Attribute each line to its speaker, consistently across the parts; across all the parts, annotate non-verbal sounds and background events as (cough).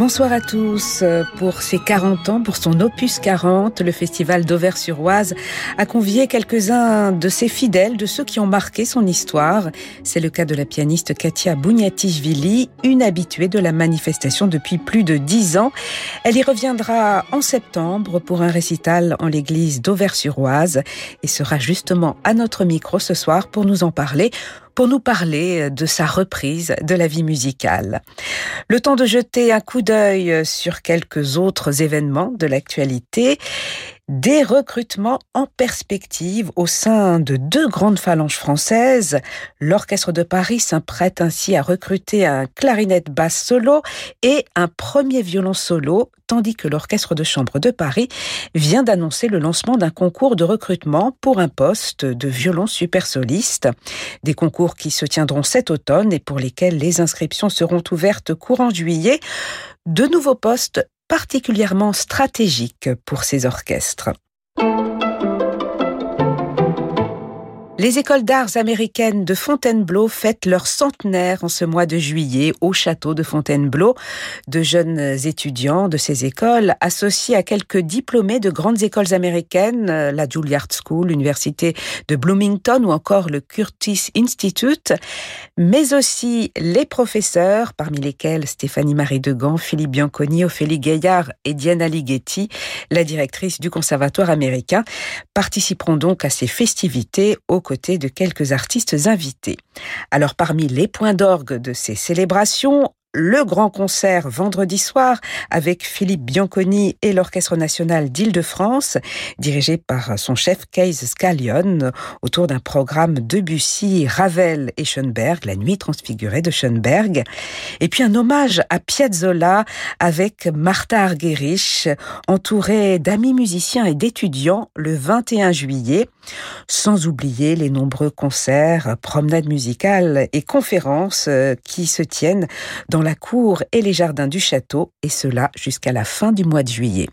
Speaker 1: Bonsoir à tous. Pour ses 40 ans, pour son opus 40, le festival d'Auvers-sur-Oise a convié quelques-uns de ses fidèles, de ceux qui ont marqué son histoire. C'est le cas de la pianiste Katia Bouniatichvili, une habituée de la manifestation depuis plus de dix ans. Elle y reviendra en septembre pour un récital en l'église d'Auvers-sur-Oise et sera justement à notre micro ce soir pour nous en parler pour nous parler de sa reprise de la vie musicale. Le temps de jeter un coup d'œil sur quelques autres événements de l'actualité des recrutements en perspective au sein de deux grandes phalanges françaises. L'Orchestre de Paris s'apprête ainsi à recruter un clarinette basse solo et un premier violon solo, tandis que l'Orchestre de Chambre de Paris vient d'annoncer le lancement d'un concours de recrutement pour un poste de violon super soliste. Des concours qui se tiendront cet automne et pour lesquels les inscriptions seront ouvertes courant juillet. De nouveaux postes particulièrement stratégique pour ces orchestres. Les écoles d'arts américaines de Fontainebleau fêtent leur centenaire en ce mois de juillet au château de Fontainebleau. De jeunes étudiants de ces écoles, associés à quelques diplômés de grandes écoles américaines, la Juilliard School, l'université de Bloomington ou encore le Curtis Institute, mais aussi les professeurs, parmi lesquels Stéphanie Marie Degan, Philippe Bianconi, Ophélie Gaillard et Diana Ligeti, la directrice du Conservatoire américain, participeront donc à ces festivités au de quelques artistes invités. Alors parmi les points d'orgue de ces célébrations, le grand concert vendredi soir avec Philippe Bianconi et l'Orchestre national d'Île-de-France, dirigé par son chef Case Scallion, autour d'un programme Debussy, Ravel et Schoenberg, la nuit transfigurée de Schoenberg. Et puis un hommage à Piazzolla avec Martha Argerich, entourée d'amis musiciens et d'étudiants le 21 juillet, sans oublier les nombreux concerts, promenades musicales et conférences euh, qui se tiennent dans la cour et les jardins du château, et cela jusqu'à la fin du mois de juillet.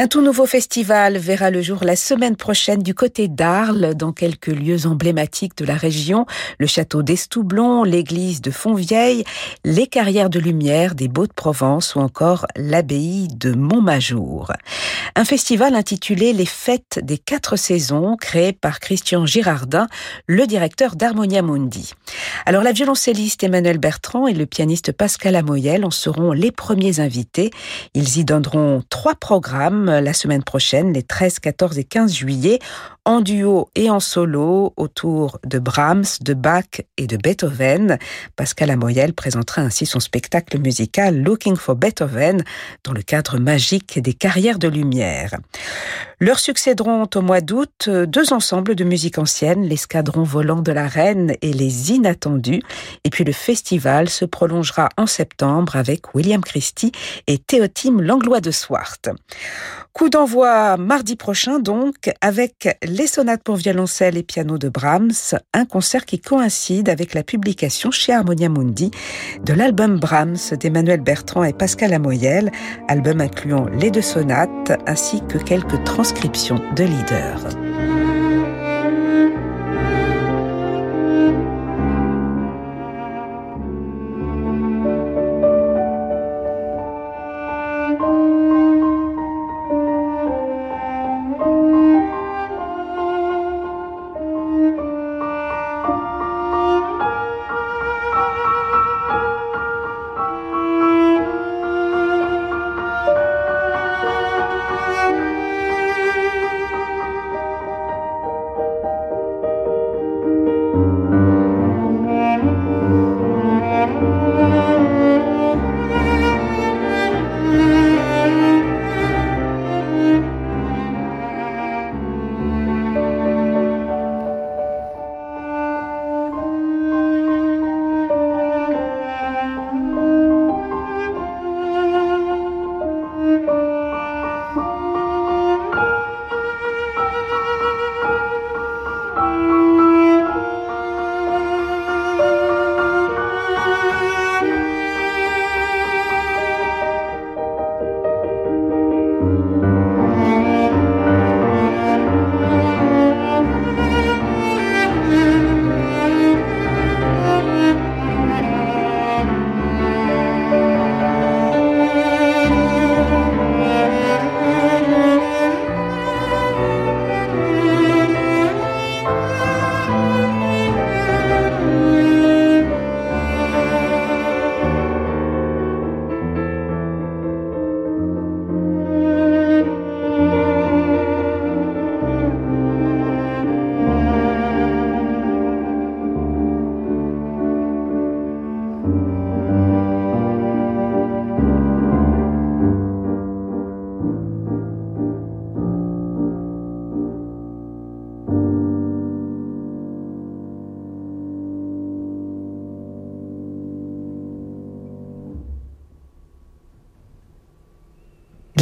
Speaker 1: Un tout nouveau festival verra le jour la semaine prochaine du côté d'Arles, dans quelques lieux emblématiques de la région, le château d'Estoublon, l'église de Fontvieille, les carrières de lumière des Beaux de Provence ou encore l'abbaye de Montmajour. Un festival intitulé Les Fêtes des quatre saisons, créé par Christian Girardin, le directeur d'Harmonia Mundi. Alors la violoncelliste Emmanuel Bertrand et le pianiste Pascal Amoyel en seront les premiers invités. Ils y donneront trois programmes la semaine prochaine, les 13, 14 et 15 juillet, en duo et en solo autour de Brahms, de Bach et de Beethoven. Pascal Amoyel présentera ainsi son spectacle musical Looking for Beethoven dans le cadre magique des carrières de lumière. Leur succéderont au mois d'août deux ensembles de musique ancienne, l'escadron volant de la Reine et les Inattendus. Et puis le festival se prolongera en septembre avec William Christie et Théotime Langlois de Swart. Coup d'envoi mardi prochain donc avec les sonates pour violoncelle et piano de Brahms, un concert qui coïncide avec la publication chez Harmonia Mundi de l'album Brahms d'Emmanuel Bertrand et Pascal Amoyel, album incluant les deux sonates ainsi que quelques transcriptions de leaders.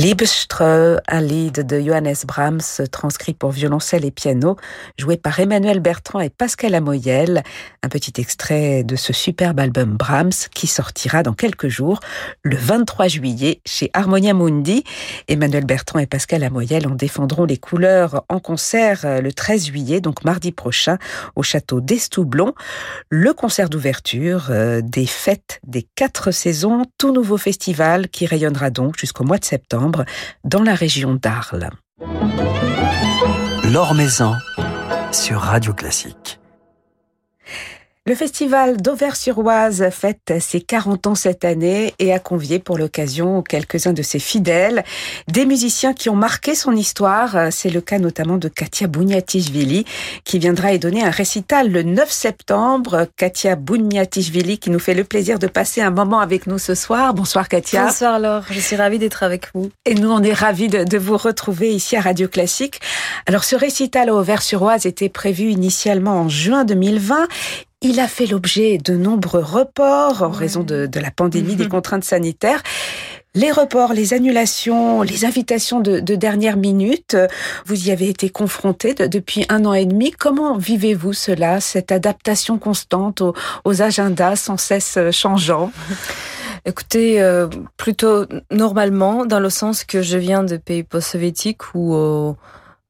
Speaker 1: Liebströ, un lead de Johannes Brahms, transcrit pour violoncelle et piano, joué par Emmanuel Bertrand et Pascal Amoyel. Un petit extrait de ce superbe album Brahms qui sortira dans quelques jours, le 23 juillet, chez Harmonia Mundi. Emmanuel Bertrand et Pascal Amoyel en défendront les couleurs en concert le 13 juillet, donc mardi prochain, au château d'Estoublon. Le concert d'ouverture euh, des fêtes des quatre saisons, tout nouveau festival qui rayonnera donc jusqu'au mois de septembre dans la région d'Arles.
Speaker 2: Maison sur Radio Classique.
Speaker 1: Le festival d'Auvers-sur-Oise fête ses 40 ans cette année et a convié pour l'occasion quelques-uns de ses fidèles, des musiciens qui ont marqué son histoire. C'est le cas notamment de Katia Bouniatishvili qui viendra y donner un récital le 9 septembre. Katia Bouniatishvili qui nous fait le plaisir de passer un moment avec nous ce soir. Bonsoir Katia.
Speaker 3: Bonsoir Laure, je suis ravie d'être avec vous.
Speaker 1: Et nous on est ravis de, de, vous retrouver ici à Radio Classique. Alors ce récital à Auvers-sur-Oise était prévu initialement en juin 2020. Il a fait l'objet de nombreux reports en raison de, de la pandémie, des contraintes sanitaires. Les reports, les annulations, les invitations de, de, dernière minute, vous y avez été confronté depuis un an et demi. Comment vivez-vous cela, cette adaptation constante aux, aux, agendas sans cesse changeants? (laughs)
Speaker 3: Écoutez, euh, plutôt normalement, dans le sens que je viens de pays post-soviétiques où... Euh,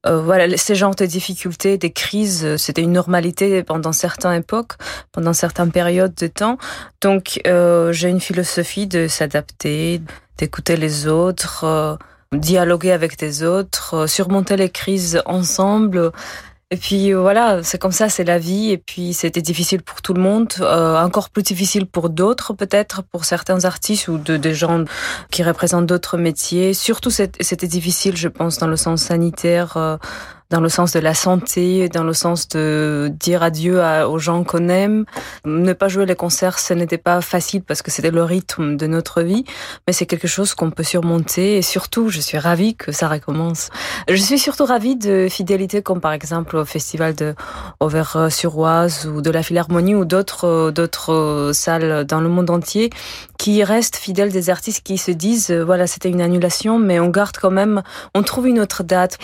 Speaker 3: euh, voilà, ces genres de difficultés, des crises, euh, c'était une normalité pendant certaines époques, pendant certaines périodes de temps. Donc, euh, j'ai une philosophie de s'adapter, d'écouter les autres, euh, dialoguer avec des autres, euh, surmonter les crises ensemble. Et puis voilà, c'est comme ça, c'est la vie. Et puis c'était difficile pour tout le monde, euh, encore plus difficile pour d'autres peut-être, pour certains artistes ou de, des gens qui représentent d'autres métiers. Surtout c'était difficile, je pense, dans le sens sanitaire. Euh, dans le sens de la santé, dans le sens de dire adieu aux gens qu'on aime. Ne pas jouer les concerts, ce n'était pas facile parce que c'était le rythme de notre vie, mais c'est quelque chose qu'on peut surmonter et surtout, je suis ravie que ça recommence. Je suis surtout ravie de fidélité comme par exemple au festival de Auvers-sur-Oise ou de la Philharmonie ou d'autres d'autres salles dans le monde entier qui restent fidèles des artistes qui se disent voilà, c'était une annulation mais on garde quand même, on trouve une autre date.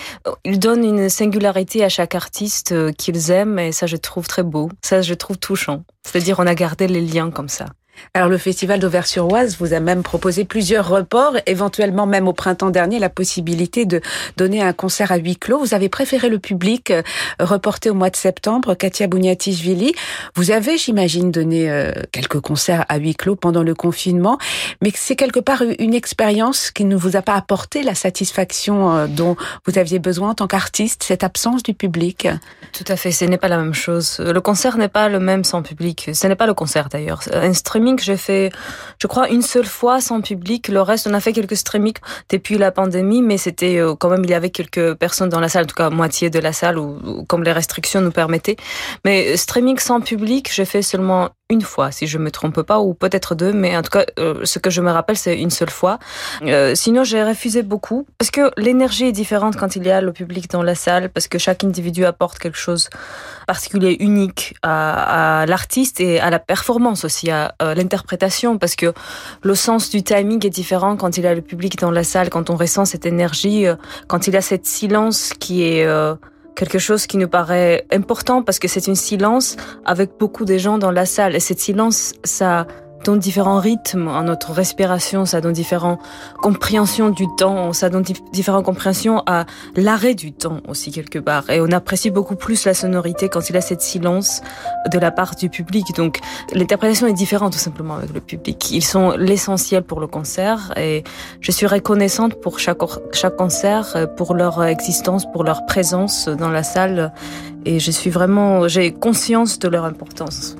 Speaker 3: Ils donnent une singularité à chaque artiste qu'ils aiment et ça je trouve très beau, ça je trouve touchant. C'est-à-dire on a gardé les liens comme ça.
Speaker 1: Alors le festival d'Auvers-sur-Oise vous a même proposé plusieurs reports, éventuellement même au printemps dernier la possibilité de donner un concert à huis clos. Vous avez préféré le public euh, reporté au mois de septembre, Katia Bouniatishvili. Vous avez, j'imagine, donné euh, quelques concerts à huis clos pendant le confinement, mais c'est quelque part une expérience qui ne vous a pas apporté la satisfaction euh, dont vous aviez besoin en tant qu'artiste, cette absence du public.
Speaker 3: Tout à fait, ce n'est pas la même chose. Le concert n'est pas le même sans public. Ce n'est pas le concert d'ailleurs. Un streaming j'ai fait, je crois, une seule fois sans public. Le reste, on a fait quelques streamings depuis la pandémie, mais c'était euh, quand même, il y avait quelques personnes dans la salle, en tout cas moitié de la salle, ou, comme les restrictions nous permettaient. Mais streaming sans public, j'ai fait seulement une fois, si je me trompe pas, ou peut-être deux, mais en tout cas, euh, ce que je me rappelle, c'est une seule fois. Euh, sinon, j'ai refusé beaucoup, parce que l'énergie est différente quand il y a le public dans la salle, parce que chaque individu apporte quelque chose particulier, unique à, l'artiste et à la performance aussi, à, l'interprétation, parce que le sens du timing est différent quand il y a le public dans la salle, quand on ressent cette énergie, euh, quand il y a cette silence qui est... quelque chose qui nous paraît important parce que c'est une silence avec beaucoup de gens dans la salle. Et cette silence ça donne différents rythmes à notre respiration, ça donne différentes compréhensions du temps, ça donne différentes compréhensions à l'arrêt du temps aussi quelque part. Et on apprécie beaucoup plus la sonorité quand il y a cette silence de la part du public. Donc l'interprétation est différente tout simplement avec le public. Ils sont l'essentiel pour le concert et je suis reconnaissante pour chaque, chaque concert, pour leur existence, pour leur présence dans la salle et je suis vraiment, j'ai conscience de leur importance.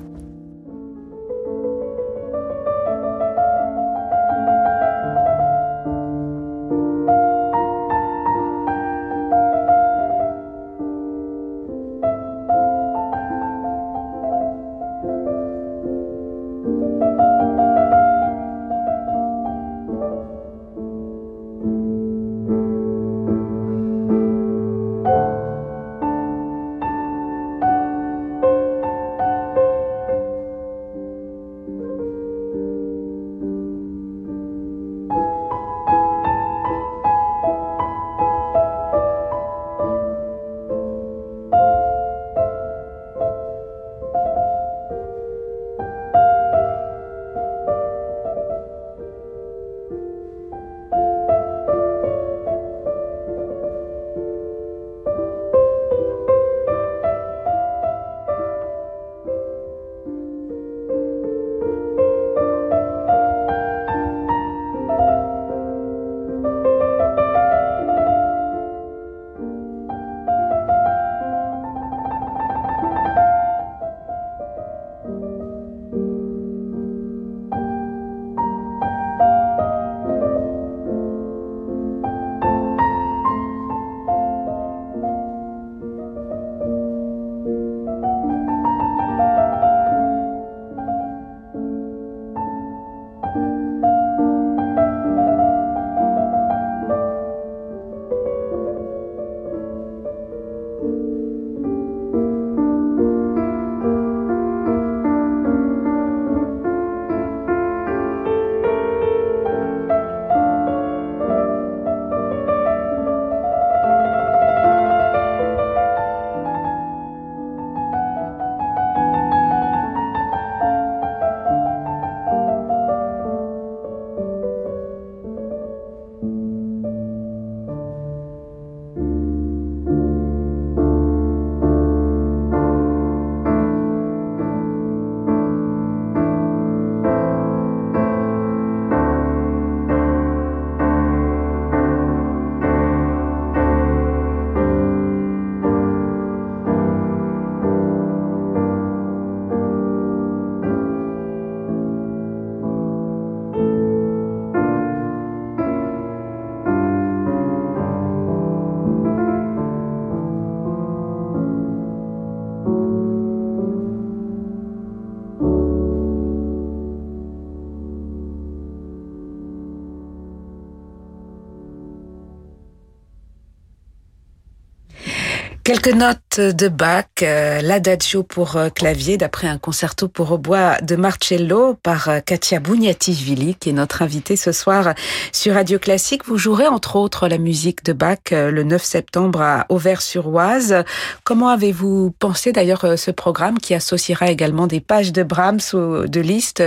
Speaker 1: Quelques notes de Bach, euh, l'adagio pour euh, clavier d'après un concerto pour bois de Marcello par euh, Katia Bouniativili qui est notre invitée ce soir sur Radio Classique. Vous jouerez entre autres la musique de Bach le 9 septembre à Auvers-sur-Oise. Comment avez-vous pensé d'ailleurs ce programme qui associera également des pages de Brahms ou de Liszt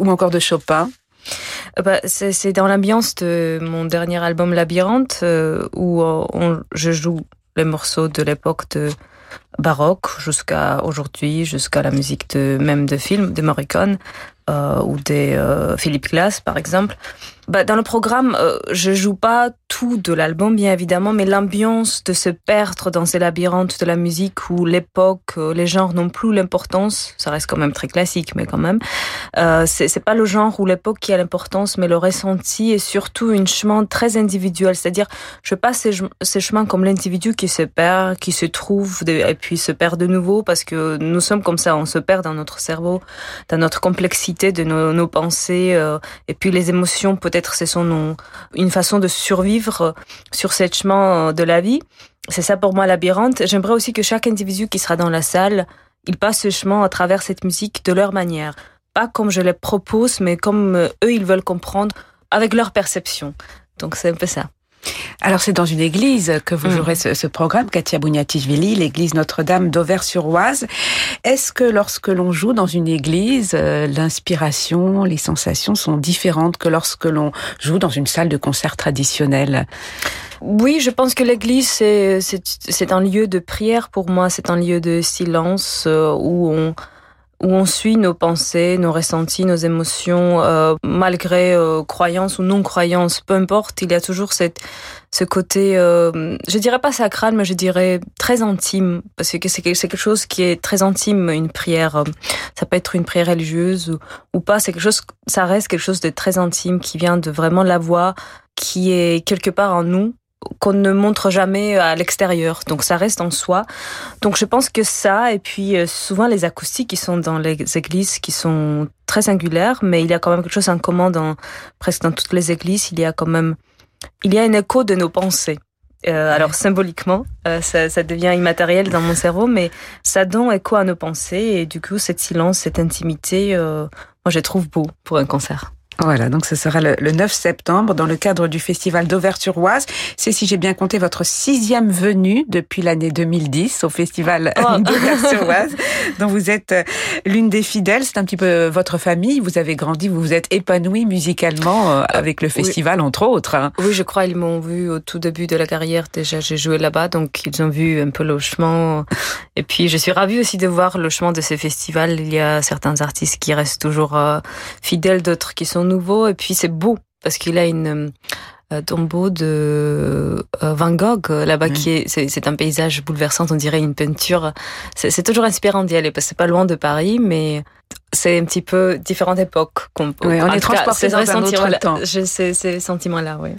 Speaker 1: ou encore de Chopin?
Speaker 3: Bah, c'est dans l'ambiance de mon dernier album Labyrinthe où je joue les morceaux de l'époque de baroque jusqu'à aujourd'hui, jusqu'à la musique même de films de Morricone euh, ou des euh, Philippe Glass par exemple. Bah, dans le programme, euh, je joue pas tout de l'album, bien évidemment, mais l'ambiance de se perdre dans ces labyrinthes de la musique où l'époque, euh, les genres n'ont plus l'importance. Ça reste quand même très classique, mais quand même. Euh, c'est pas le genre ou l'époque qui a l'importance, mais le ressenti et surtout une chemin très individuel. C'est-à-dire, je passe ces, ces chemins comme l'individu qui se perd, qui se trouve et puis se perd de nouveau parce que nous sommes comme ça, on se perd dans notre cerveau, dans notre complexité de nos, pensées euh, et puis les émotions peut-être peut-être c'est son une façon de survivre sur ce chemin de la vie. C'est ça pour moi labyrinthe. J'aimerais aussi que chaque individu qui sera dans la salle, il passe ce chemin à travers cette musique de leur manière. Pas comme je les propose, mais comme eux, ils veulent comprendre avec leur perception. Donc c'est un peu ça.
Speaker 1: Alors c'est dans une église que vous mm. jouerez ce, programme, Katia Bouniatichvili, l'église Notre-Dame d'Auvers-sur-Oise. Est-ce que lorsque l'on joue dans une église, euh, l'inspiration, les sensations sont différentes que lorsque l'on joue dans une salle de concert traditionnelle?
Speaker 3: Oui, je pense que l'église, c'est un lieu de prière pour moi, c'est un lieu de silence euh, où on, où on suit nos pensées, nos ressentis, nos émotions, euh, malgré euh, croyance ou non croyance, peu importe, il y a toujours cette, ce côté, euh, je dirais pas sacral, mais je dirais très intime, parce que c'est quelque chose qui est très intime, une prière. Ça peut être une prière religieuse ou, ou pas, c'est quelque chose, ça reste quelque chose de très intime qui vient de vraiment la voix qui est quelque part en nous qu'on ne montre jamais à l'extérieur. Donc ça reste en soi. Donc je pense que ça, et puis euh, souvent les acoustiques qui sont dans les églises, qui sont très singulières, mais il y a quand même quelque chose en commun dans presque dans toutes les églises. Il y a quand même, il y a un écho de nos pensées. Euh, alors symboliquement, euh, ça, ça, devient immatériel dans mon cerveau, mais ça donne écho à nos pensées et du coup, cette silence, cette intimité, moi je trouve beau pour un concert.
Speaker 1: Voilà, donc ce sera le, 9 septembre dans le cadre du festival d'Auvergne-sur-Oise. C'est, si j'ai bien compté, votre sixième venue depuis l'année 2010 au festival oh. (laughs) d'Auvergne-sur-Oise, dont vous êtes euh, l'une des fidèles. C'est un petit peu votre famille. Vous avez grandi, vous vous êtes épanoui musicalement euh, avec le festival, entre autres. Hein.
Speaker 3: Oui, je crois ils m'ont vu au tout début de la carrière. Déjà, j'ai joué là-bas, donc ils ont vu un peu le chemin. Et puis, je suis ravie aussi de voir le chemin de ces festivals. Il y a certains artistes qui restent toujours euh, fidèles, d'autres qui sont nouveau et puis c'est beau parce qu'il a une euh, tombeau de euh, Van Gogh là-bas qui est c'est un paysage bouleversant on dirait une peinture. C'est toujours inspirant d'y aller parce que c'est pas loin de Paris mais c'est un petit peu différente époque.
Speaker 1: On, oui, on est transporté dans un autre temps.
Speaker 3: J'ai ces, ces sentiments-là, oui.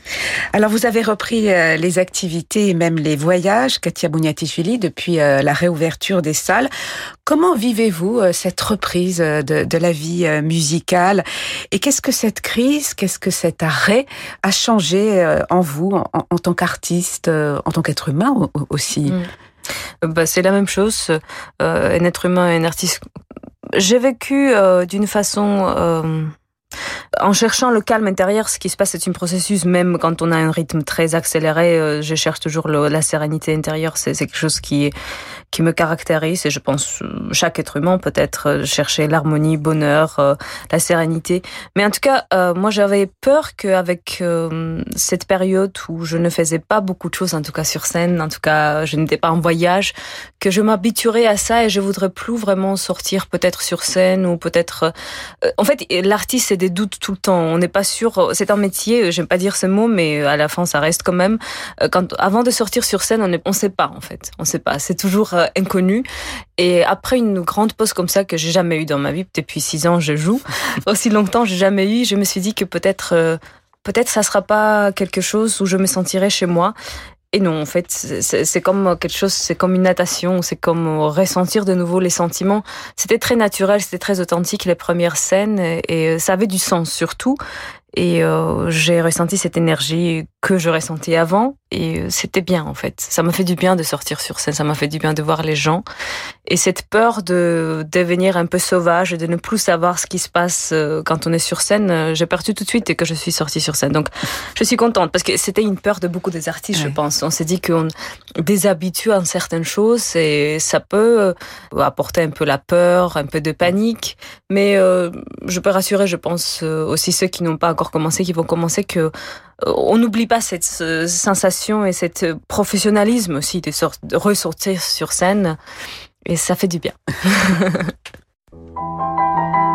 Speaker 1: Alors, vous avez repris euh, les activités et même les voyages, Katia Bouniatichvili, depuis euh, la réouverture des salles. Comment vivez-vous euh, cette reprise de, de, la vie musicale? Et qu'est-ce que cette crise, qu'est-ce que cet arrêt a changé en vous, en, en tant qu'artiste, en tant qu'être humain aussi?
Speaker 3: Mm. bah, C'est la même chose. un être humain, un artiste j'ai vécu euh, d'une façon euh, en cherchant le calme intérieur, ce qui se passe, c'est un processus, même quand on a un rythme très accéléré, euh, je cherche toujours la sérénité intérieure. C'est quelque chose qui, qui me caractérise et je pense chaque être humain peut-être euh, chercher l'harmonie, bonheur, euh, la sérénité. Mais en tout cas, euh, moi j'avais peur qu'avec cette période où je ne faisais pas beaucoup de choses, en tout cas sur scène, en tout cas je n'étais pas en voyage, que je m'habituerais à ça et je voudrais plus vraiment sortir peut-être sur scène ou peut-être... En fait, l'artiste c'est des doutes tout le temps. On n'est pas sûr. C'est un métier. J'aime pas dire ce mot, mais à la fin ça reste quand même. Quand avant de sortir sur scène, on ne on sait pas en fait. On sait pas. C'est toujours euh, inconnu. Et après une grande pause comme ça que j'ai jamais eu dans ma vie, depuis six ans je joue, (laughs) aussi longtemps j'ai jamais eu, je me suis dit que peut-être euh, peut-être ça sera pas quelque chose où je me sentirai chez moi. Et non, en fait, c'est comme quelque chose, c'est comme une natation, c'est comme ressentir de nouveau les sentiments. C'était très naturel, c'était très authentique les premières scènes et ça avait du sens surtout. Et euh, j'ai ressenti cette énergie que je ressentais avant et euh, c'était bien en fait. Ça m'a fait du bien de sortir sur scène, ça m'a fait du bien de voir les gens. Et cette peur de devenir un peu sauvage et de ne plus savoir ce qui se passe euh, quand on est sur scène, j'ai perdu tout de suite et que je suis sortie sur scène. Donc je suis contente parce que c'était une peur de beaucoup des artistes, je pense. On s'est dit qu'on déshabitue à certaines choses et ça peut apporter un peu la peur, un peu de panique. Mais je peux rassurer, je pense, aussi ceux qui n'ont pas encore commencé, qui vont commencer, que euh, on n'oublie pas cette sensation et cet professionnalisme aussi de, de ressortir sur scène. Et ça fait du bien. (laughs)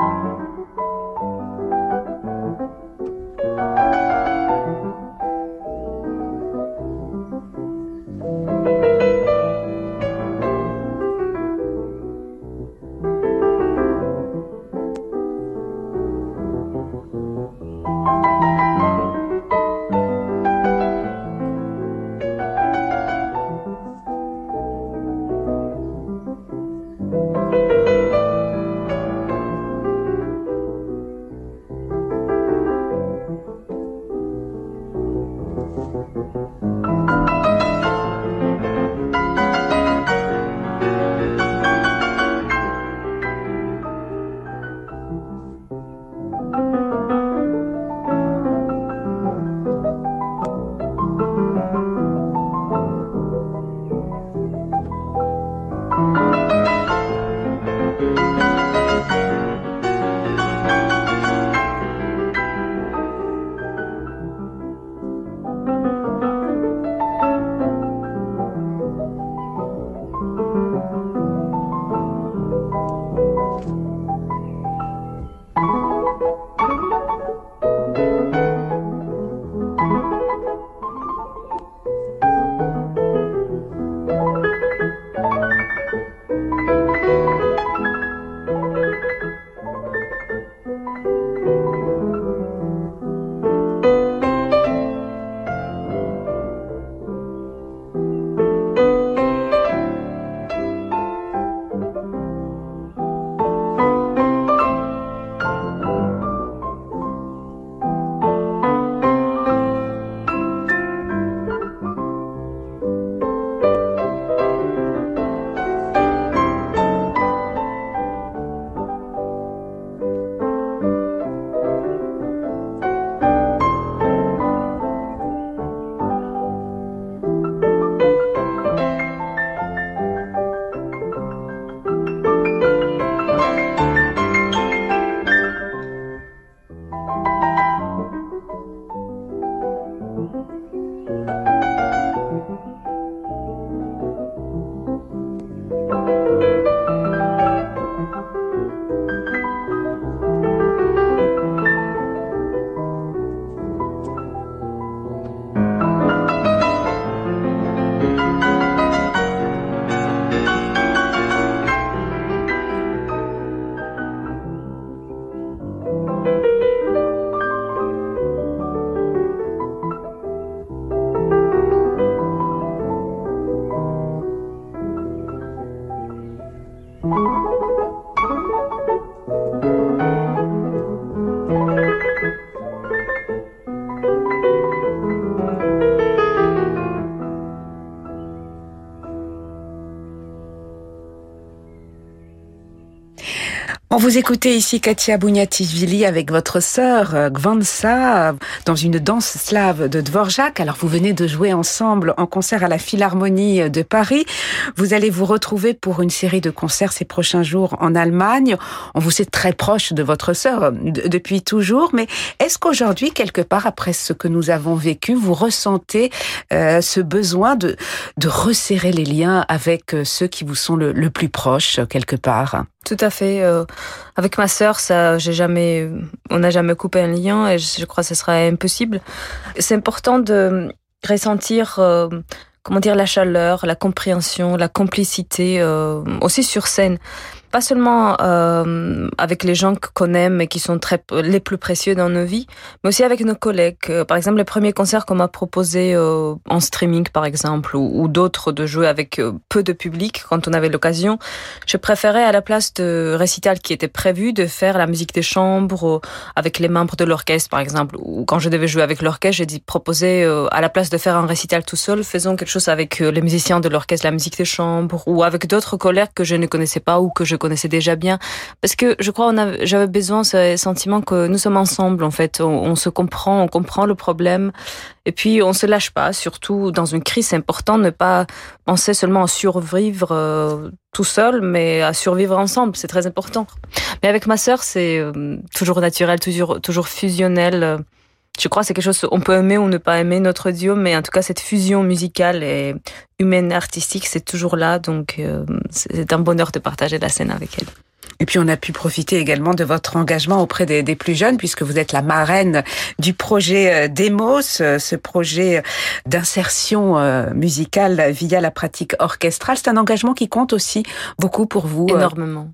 Speaker 1: Vous écoutez ici Katia Bouniatisvili avec votre sœur euh, Gvansa dans une danse slave de Dvorak. Alors vous venez de jouer ensemble en concert à la Philharmonie de Paris. Vous allez vous retrouver pour une série de concerts ces prochains jours en Allemagne. On vous est très proche de votre sœur depuis toujours, mais est-ce qu'aujourd'hui, quelque part après ce que nous avons vécu, vous ressentez euh, ce besoin de, de resserrer les liens avec euh, ceux qui vous sont le, le plus proches quelque part?
Speaker 3: Tout à fait. Euh, avec ma sœur, ça, j'ai jamais, on n'a jamais coupé un lien et je crois que ce sera impossible. C'est important de ressentir, euh, comment dire, la chaleur, la compréhension, la complicité, euh, aussi sur scène. Pas seulement euh, avec les gens qu'on aime et qui sont très les plus précieux dans nos vies, mais aussi avec nos collègues. Euh, par exemple, les premiers concerts qu'on m'a proposés euh, en streaming, par exemple, ou, d'autres de jouer avec euh, peu de public quand on avait l'occasion, je préférais à la place de récital qui était prévu de faire la musique des chambres avec les membres de l'orchestre, par exemple. Ou quand je devais jouer avec l'orchestre, j'ai dit proposer à la place de faire un récital tout seul, faisons quelque chose avec les musiciens de l'orchestre, la musique des chambres, ou avec d'autres collègues que je ne connaissais pas ou que je connaissais déjà bien. Parce que je crois on j'avais besoin ce sentiment que nous sommes ensemble en fait, on, on, se comprend, on comprend le problème et puis on se lâche pas. Surtout dans une crise, c'est important de ne pas penser seulement à survivre euh, tout seul, mais à survivre ensemble. C'est très important. Mais avec ma sœur, c'est euh, toujours naturel, toujours toujours fusionnel. Je crois que c'est quelque chose on peut aimer ou ne pas aimer notre duo, mais en tout cas cette fusion musicale et humaine artistique, c'est toujours là. Donc euh, c'est un bonheur de partager la scène avec elle.
Speaker 1: Et puis on a pu profiter également de votre engagement auprès des, des, plus jeunes, puisque vous êtes la marraine du projet Demos, ce projet d'insertion musicale via la pratique orchestrale. C'est un engagement qui compte aussi beaucoup pour vous.
Speaker 3: Énormément.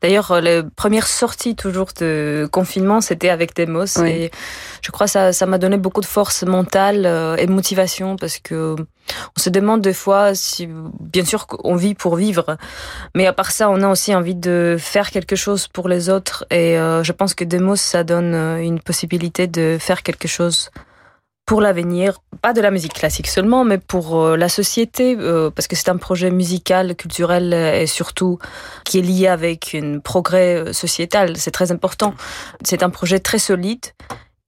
Speaker 3: D'ailleurs, les premières sorties toujours de confinement, c'était avec Demos. Oui. Et je crois que ça, ça m'a donné beaucoup de force mentale euh, et de motivation parce que on se demande des fois si, bien sûr, on vit pour vivre, mais à part ça, on a aussi envie de faire quelque chose pour les autres. Et euh, je pense que Demos, ça donne euh, une possibilité de faire quelque chose pour l'avenir, pas de la musique classique seulement, mais pour euh, la société, euh, parce que c'est un projet musical, culturel et surtout qui est lié avec un progrès sociétal. C'est très important. C'est un projet très solide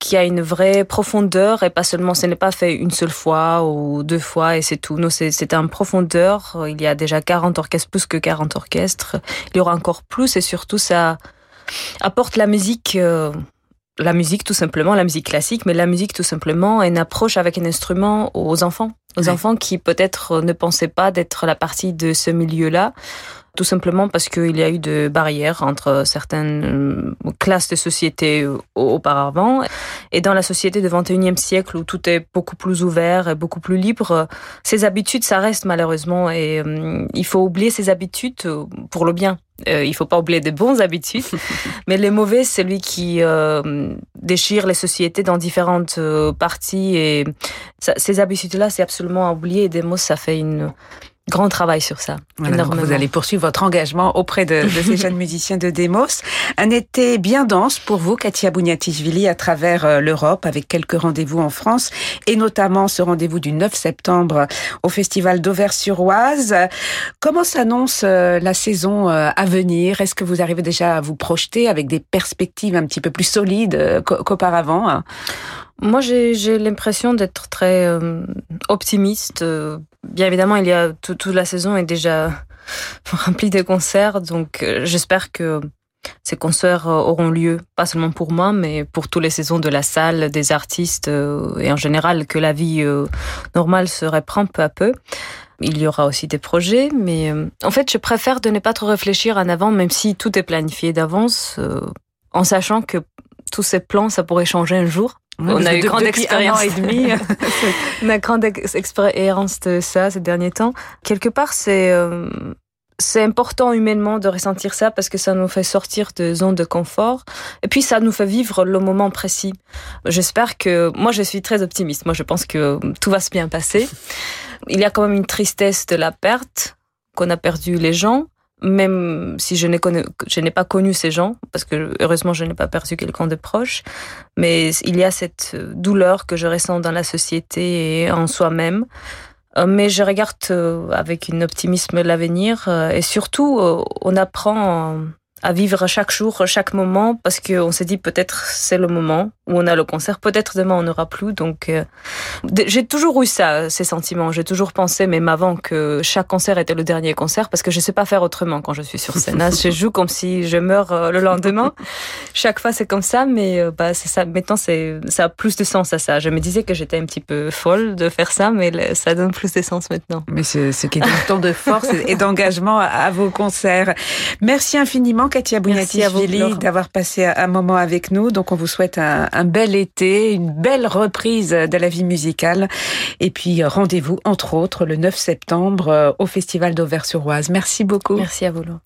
Speaker 3: qui a une vraie profondeur et pas seulement, ce n'est pas fait une seule fois ou deux fois et c'est tout. Non, c'est un profondeur. Il y a déjà 40 orchestres, plus que 40 orchestres. Il y aura encore plus et surtout ça apporte la musique euh, la musique tout simplement, la musique classique, mais la musique tout simplement, une approche avec un instrument aux enfants, aux enfants qui peut-être ne pensaient pas d'être la partie de ce milieu-là, tout simplement parce qu'il y a eu de barrières entre certaines classes de société auparavant. Et dans la société du 21e siècle où tout est beaucoup plus ouvert et beaucoup plus libre, ces habitudes, ça reste malheureusement et euh, il faut oublier ces habitudes pour le bien. Euh, il faut pas oublier de bonnes habitudes, (laughs) mais les mauvais, c'est lui qui euh, déchire les sociétés dans différentes euh, parties et ça, ces habitudes-là, c'est absolument à oublier. Et Demos, ça fait une grand travail sur ça.
Speaker 1: Voilà, vous allez poursuivre votre engagement auprès de, de ces (laughs) jeunes musiciens de Demos. Un été bien dense pour vous, Katia Bouniatishvili, à travers euh, l'Europe, avec quelques rendez-vous en France, et notamment ce rendez-vous du 9 septembre au Festival d'Auvers-sur-Oise. Comment s'annonce euh, la saison euh, à venir? Est-ce que vous arrivez déjà à vous projeter avec des perspectives un petit peu plus solides qu'auparavant?
Speaker 3: Moi, j'ai l'impression d'être très euh, optimiste. Euh, bien évidemment, il y a toute la saison est déjà (laughs) remplie de concerts, donc euh, j'espère que ces concerts auront lieu, pas seulement pour moi, mais pour toutes les saisons de la salle, des artistes et en général que la vie normale se reprend peu à peu. Il y aura aussi des projets, mais en fait, je préfère de ne pas trop réfléchir en avant, même si tout est planifié d'avance, en sachant que tous ces plans, ça pourrait changer un jour.
Speaker 1: Mmh, (laughs) (laughs) on a eu grande expérience
Speaker 3: et demi. on a grande expérience de ça ces derniers temps. Quelque part, c'est euh, c'est important humainement de ressentir ça parce que ça nous fait sortir de zone de confort et puis ça nous fait vivre le moment précis. J'espère que moi je suis très optimiste. Moi je pense que tout va se bien passer. Il y a quand même une tristesse de la perte qu'on a perdu les gens même si je n'ai pas connu ces gens parce que heureusement je n'ai pas perdu quelqu'un de proche mais il y a cette douleur que je ressens dans la société et en soi-même. Mais je regarde avec un optimisme l'avenir et surtout on apprend à vivre chaque jour, chaque moment, parce qu'on s'est dit peut-être c'est le moment où on a le concert, peut-être demain on n'aura plus. Donc euh, j'ai toujours eu ça, ces sentiments. J'ai toujours pensé, même avant, que chaque concert était le dernier concert, parce que je sais pas faire autrement quand je suis sur scène. je joue comme si je meurs euh, le lendemain. chaque fois c'est comme ça, mais euh, bah c'est ça. Maintenant c'est ça a plus de sens à ça. Je me disais que j'étais un petit peu folle de faire ça, mais ça donne plus de sens maintenant.
Speaker 1: Mais ce, ce qui est un temps de force et d'engagement à vos concerts. Merci infiniment. Katia Bouniatishvili d'avoir passé un moment avec nous. Donc on vous souhaite un, un, bel été, une belle reprise de la vie musicale. Et puis rendez-vous entre autres le 9 septembre au Festival d'Auvers-sur-Oise. Merci beaucoup.
Speaker 3: Merci à vous. Laure.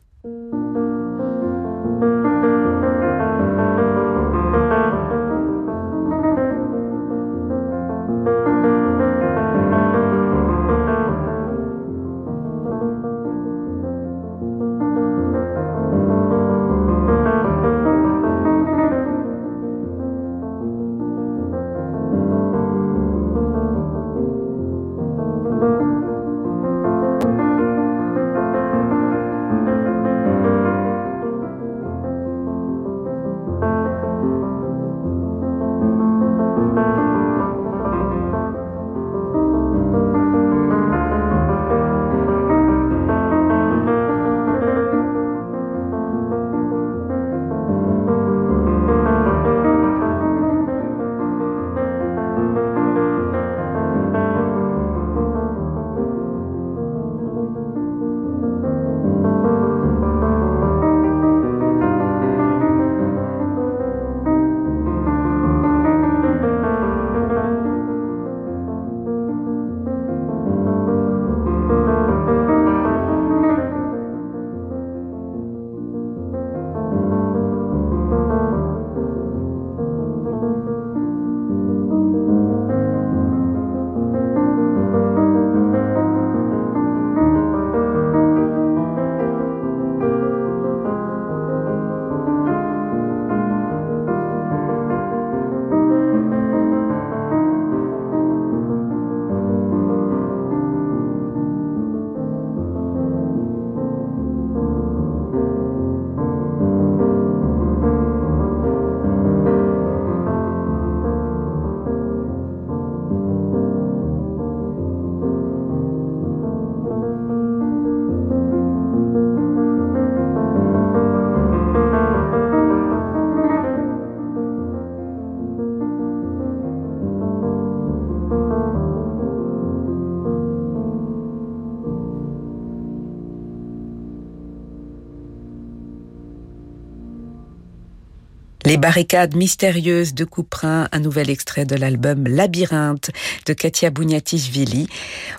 Speaker 1: Les barricades mystérieuses de Couperin, un nouvel extrait de l'album Labyrinthe de Katia Bouniatichvili.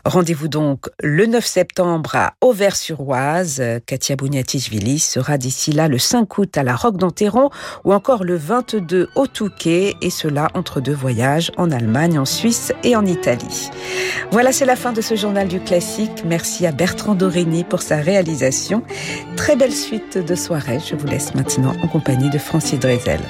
Speaker 1: Rendez-vous donc le 9 septembre à Auvers-sur-Oise. Katia Bouniatichvili sera d'ici là le 5 août à la Roque d'Anteron ou encore le 22 au Touquet et cela entre deux voyages en Allemagne, en Suisse et en Italie. Voilà, c'est la fin de ce journal du classique. Merci à Bertrand Dorini pour sa réalisation. Très belle suite de soirée. Je vous laisse maintenant en compagnie de Francis Drezel.